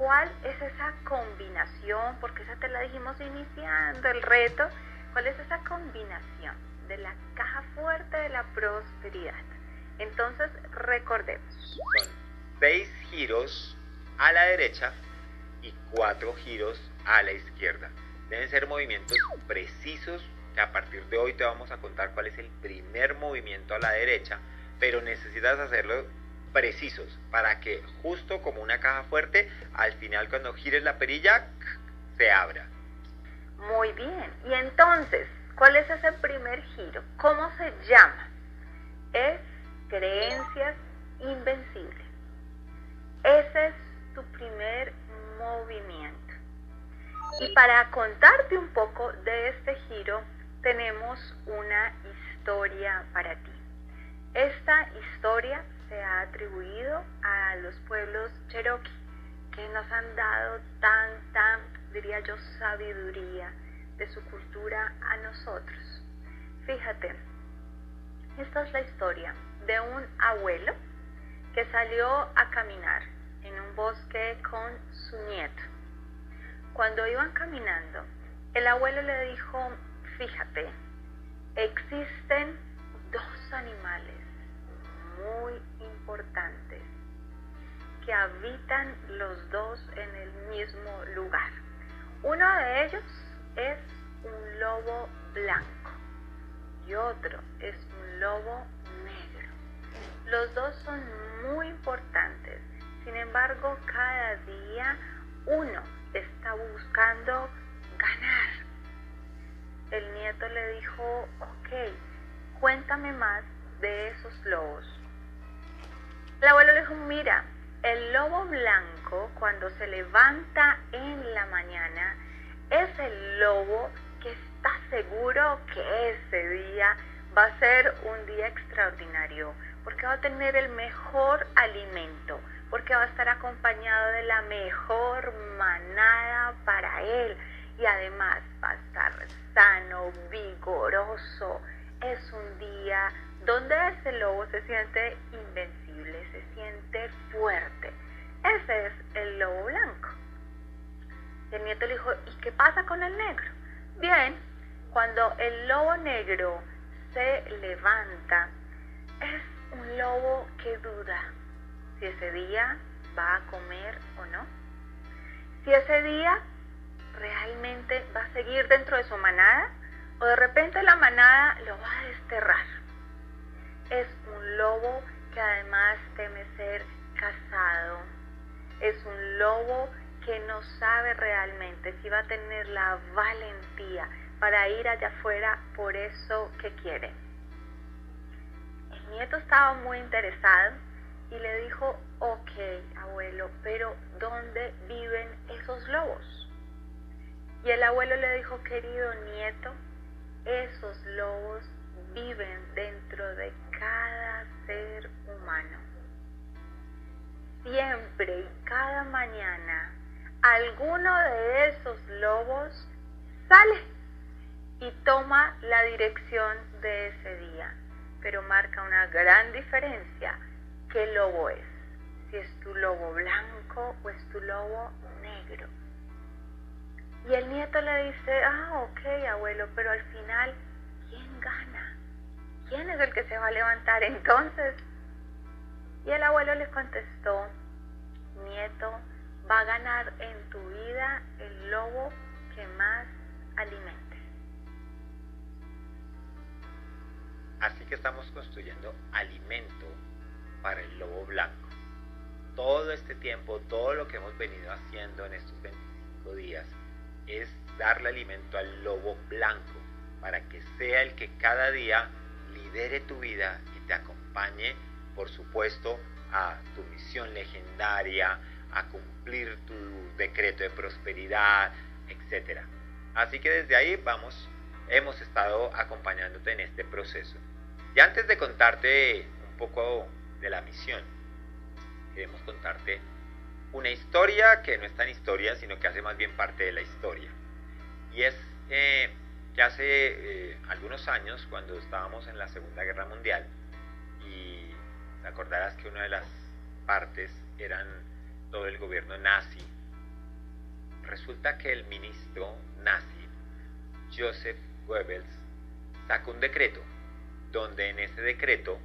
¿cuál es esa combinación? Porque esa te la dijimos iniciando el reto. ¿Cuál es esa combinación de la caja fuerte de la prosperidad? Entonces, recordemos. Son seis giros a la derecha y cuatro giros a la izquierda. Deben ser movimientos precisos que a partir de hoy te vamos a contar cuál es el primer movimiento a la derecha, pero necesitas hacerlo precisos para que justo como una caja fuerte, al final cuando gires la perilla, se abra. Muy bien. Y entonces, ¿cuál es ese primer giro? ¿Cómo se llama? Es creencias invencibles. Ese es tu primer movimiento. Y para contarte un poco de este giro, tenemos una historia para ti. Esta historia se ha atribuido a los pueblos cherokee que nos han dado tanta, diría yo, sabiduría de su cultura a nosotros. Fíjate, esta es la historia de un abuelo que salió a caminar en un bosque con su nieto. Cuando iban caminando, el abuelo le dijo, fíjate, existen dos animales muy importantes que habitan los dos en el mismo lugar. Uno de ellos es un lobo blanco y otro es un lobo negro. Los dos son muy importantes, sin embargo cada día uno está buscando ganar. El nieto le dijo, ok, cuéntame más de esos lobos. El abuelo le dijo, mira, el lobo blanco cuando se levanta en la mañana es el lobo que está seguro que ese día va a ser un día extraordinario, porque va a tener el mejor alimento, porque va a estar acompañado de la mejor manada para él y además va a estar sano, vigoroso. Es un día donde ese lobo se siente invencible, se siente fuerte. Ese es el lobo blanco. Y el nieto le dijo, ¿y qué pasa con el negro? Bien, cuando el lobo negro se levanta, es un lobo que duda si ese día va a comer o no. Si ese día realmente va a seguir dentro de su manada o de repente la manada lo va a desterrar. Es un lobo que además teme ser casado. Es un lobo que no sabe realmente si va a tener la valentía para ir allá afuera por eso que quiere. El nieto estaba muy interesado y le dijo, ok, abuelo, pero ¿dónde viven esos lobos? Y el abuelo le dijo, querido nieto, esos lobos viven dentro de cada ser humano. Siempre y cada mañana, alguno de esos lobos sale y toma la dirección de ese día, pero marca una gran diferencia qué lobo es, si es tu lobo blanco o es tu lobo negro. Y el nieto le dice, ah, ok, abuelo, pero al final, ¿quién gana? ¿Quién es el que se va a levantar entonces? Y el abuelo les contestó, nieto, va a ganar en tu vida el lobo que más alimente. Así que estamos construyendo alimento para el lobo blanco. Todo este tiempo, todo lo que hemos venido haciendo en estos 25 días es darle alimento al lobo blanco para que sea el que cada día lidere tu vida y te acompañe, por supuesto, a tu misión legendaria, a cumplir tu decreto de prosperidad, etc. Así que desde ahí vamos, hemos estado acompañándote en este proceso. Y antes de contarte un poco de la misión. Queremos contarte una historia que no es tan historia, sino que hace más bien parte de la historia. Y es eh, que hace eh, algunos años, cuando estábamos en la Segunda Guerra Mundial, y te acordarás que una de las partes eran todo el gobierno nazi resulta que el ministro nazi, Joseph Goebbels, sacó un decreto donde en ese decreto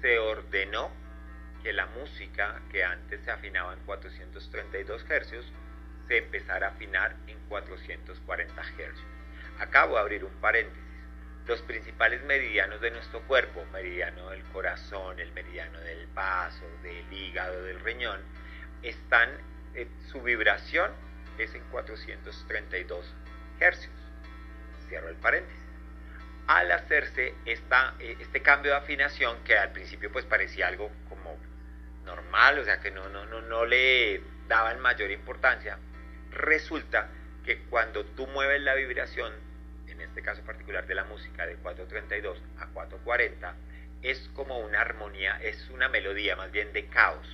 se ordenó que la música que antes se afinaba en 432 Hz se empezara a afinar en 440 Hz. Acabo de abrir un paréntesis. Los principales meridianos de nuestro cuerpo, meridiano del corazón, el meridiano del vaso, del hígado, del riñón, están, eh, su vibración es en 432 Hz. Cierro el paréntesis al hacerse esta, eh, este cambio de afinación que al principio pues parecía algo como normal, o sea que no, no, no, no le daban mayor importancia, resulta que cuando tú mueves la vibración, en este caso particular de la música de 432 a 440, es como una armonía, es una melodía más bien de caos,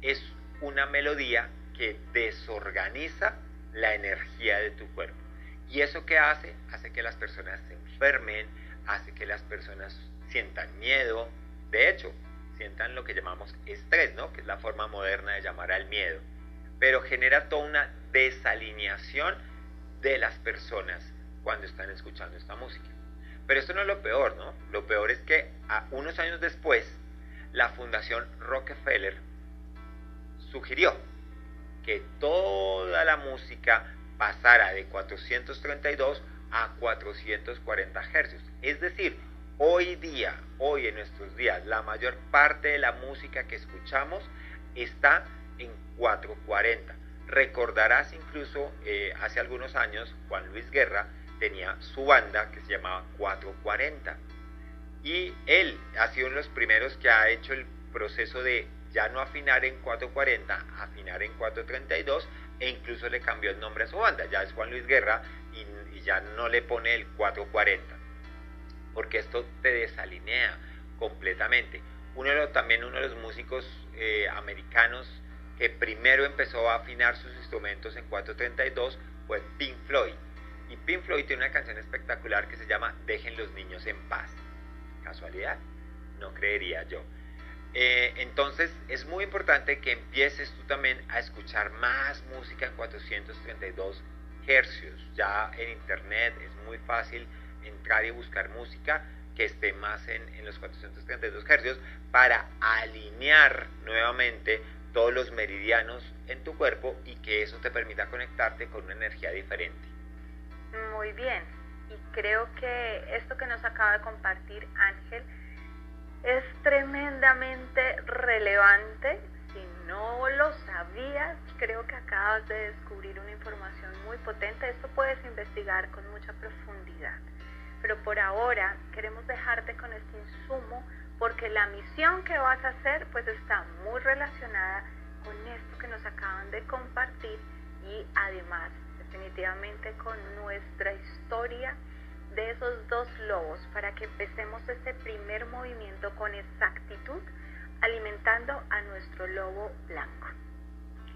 es una melodía que desorganiza la energía de tu cuerpo. ¿Y eso qué hace? Hace que las personas se enfermen, hace que las personas sientan miedo, de hecho, sientan lo que llamamos estrés, ¿no? Que es la forma moderna de llamar al miedo. Pero genera toda una desalineación de las personas cuando están escuchando esta música. Pero esto no es lo peor, ¿no? Lo peor es que a unos años después, la Fundación Rockefeller sugirió que toda la música pasara de 432 a 440 Hz. Es decir, hoy día, hoy en nuestros días, la mayor parte de la música que escuchamos está en 440. Recordarás incluso eh, hace algunos años Juan Luis Guerra tenía su banda que se llamaba 440 y él ha sido uno de los primeros que ha hecho el proceso de ya no afinar en 440, afinar en 432 e incluso le cambió el nombre a su banda, ya es Juan Luis Guerra y, ya no le pone el 440, porque esto te desalinea completamente. Uno de los, también uno de los músicos eh, americanos que primero empezó a afinar sus instrumentos en 432 fue Pink Floyd. Y Pink Floyd tiene una canción espectacular que se llama Dejen los niños en paz. ¿Casualidad? No creería yo. Eh, entonces es muy importante que empieces tú también a escuchar más música en 432 hercios. Ya en internet es muy fácil entrar y buscar música que esté más en, en los 432 hercios para alinear nuevamente todos los meridianos en tu cuerpo y que eso te permita conectarte con una energía diferente. Muy bien, y creo que esto que nos acaba de compartir Ángel es tremendamente relevante. Si no lo sabías, creo que acabas de descubrir una información muy potente. Esto puedes investigar con mucha profundidad. Pero por ahora queremos dejarte con este insumo porque la misión que vas a hacer pues está muy relacionada con esto que nos acaban de compartir y además definitivamente con nuestra historia de esos dos lobos para que empecemos este primer movimiento con exactitud alimentando a nuestro lobo blanco.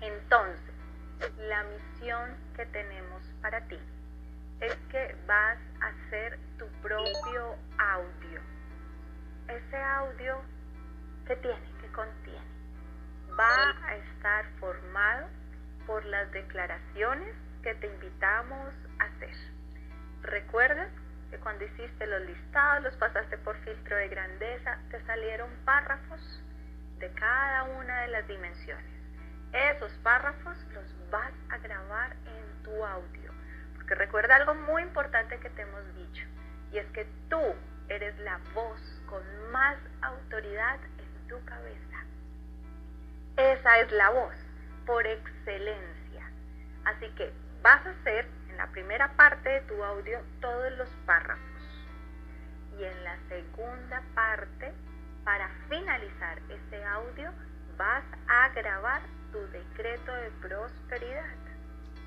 Entonces, la misión que tenemos para ti es que vas a hacer tu propio audio. Ese audio que tiene, que contiene, va a estar formado por las declaraciones que te invitamos a hacer. ¿Recuerdas? que cuando hiciste los listados, los pasaste por filtro de grandeza, te salieron párrafos de cada una de las dimensiones. Esos párrafos los vas a grabar en tu audio. Porque recuerda algo muy importante que te hemos dicho, y es que tú eres la voz con más autoridad en tu cabeza. Esa es la voz, por excelencia. Así que vas a hacer la primera parte de tu audio todos los párrafos y en la segunda parte, para finalizar ese audio, vas a grabar tu decreto de prosperidad.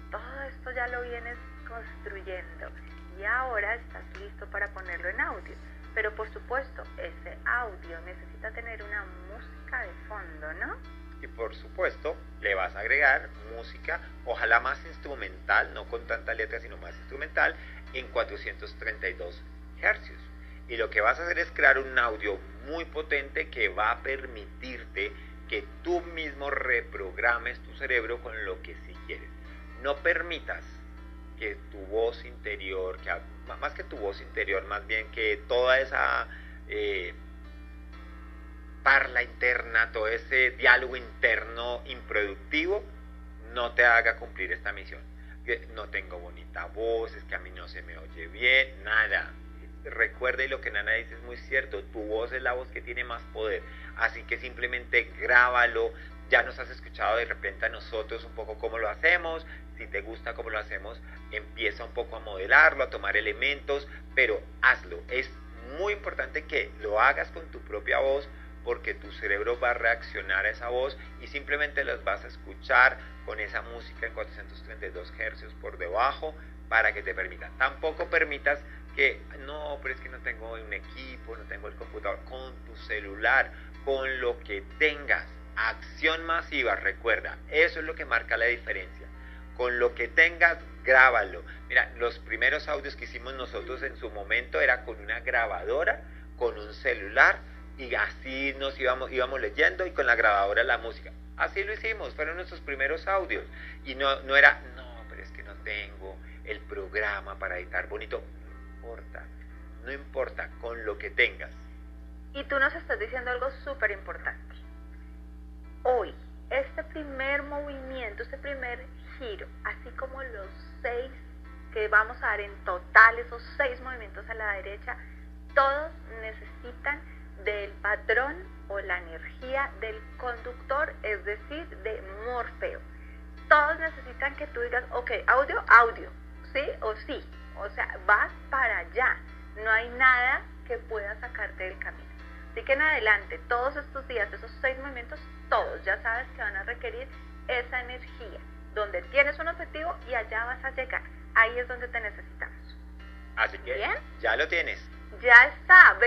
Todo esto ya lo vienes construyendo y ahora estás listo para ponerlo en audio. Pero por supuesto, ese audio necesita tener una música de fondo, ¿no? Y por supuesto le vas a agregar música, ojalá más instrumental, no con tanta letra, sino más instrumental, en 432 hercios. Y lo que vas a hacer es crear un audio muy potente que va a permitirte que tú mismo reprogrames tu cerebro con lo que sí quieres. no permitas que tu voz interior, que más que tu voz interior, más bien que toda esa eh, parla interna, todo ese diálogo interno improductivo, no te haga cumplir esta misión. No tengo bonita voz, es que a mí no se me oye bien, nada. Recuerde lo que Nana dice es muy cierto, tu voz es la voz que tiene más poder, así que simplemente grábalo, ya nos has escuchado de repente a nosotros un poco cómo lo hacemos, si te gusta cómo lo hacemos, empieza un poco a modelarlo, a tomar elementos, pero hazlo. Es muy importante que lo hagas con tu propia voz porque tu cerebro va a reaccionar a esa voz y simplemente las vas a escuchar con esa música en 432 Hz por debajo para que te permita. Tampoco permitas que, no, pero es que no tengo un equipo, no tengo el computador, con tu celular, con lo que tengas. Acción masiva, recuerda, eso es lo que marca la diferencia. Con lo que tengas, grábalo. Mira, los primeros audios que hicimos nosotros en su momento era con una grabadora, con un celular, y así nos íbamos, íbamos leyendo y con la grabadora la música. Así lo hicimos, fueron nuestros primeros audios. Y no, no era, no, pero es que no tengo el programa para editar bonito. No importa, no importa, con lo que tengas. Y tú nos estás diciendo algo súper importante. Hoy, este primer movimiento, este primer giro, así como los seis que vamos a dar en total, esos seis movimientos a la derecha, todos necesitan del patrón o la energía del conductor, es decir, de Morfeo. Todos necesitan que tú digas, ok, audio, audio, sí o sí. O sea, vas para allá. No hay nada que pueda sacarte del camino. Así que en adelante, todos estos días, esos seis movimientos, todos ya sabes que van a requerir esa energía, donde tienes un objetivo y allá vas a llegar. Ahí es donde te necesitamos. Así que ya lo tienes. Ya está.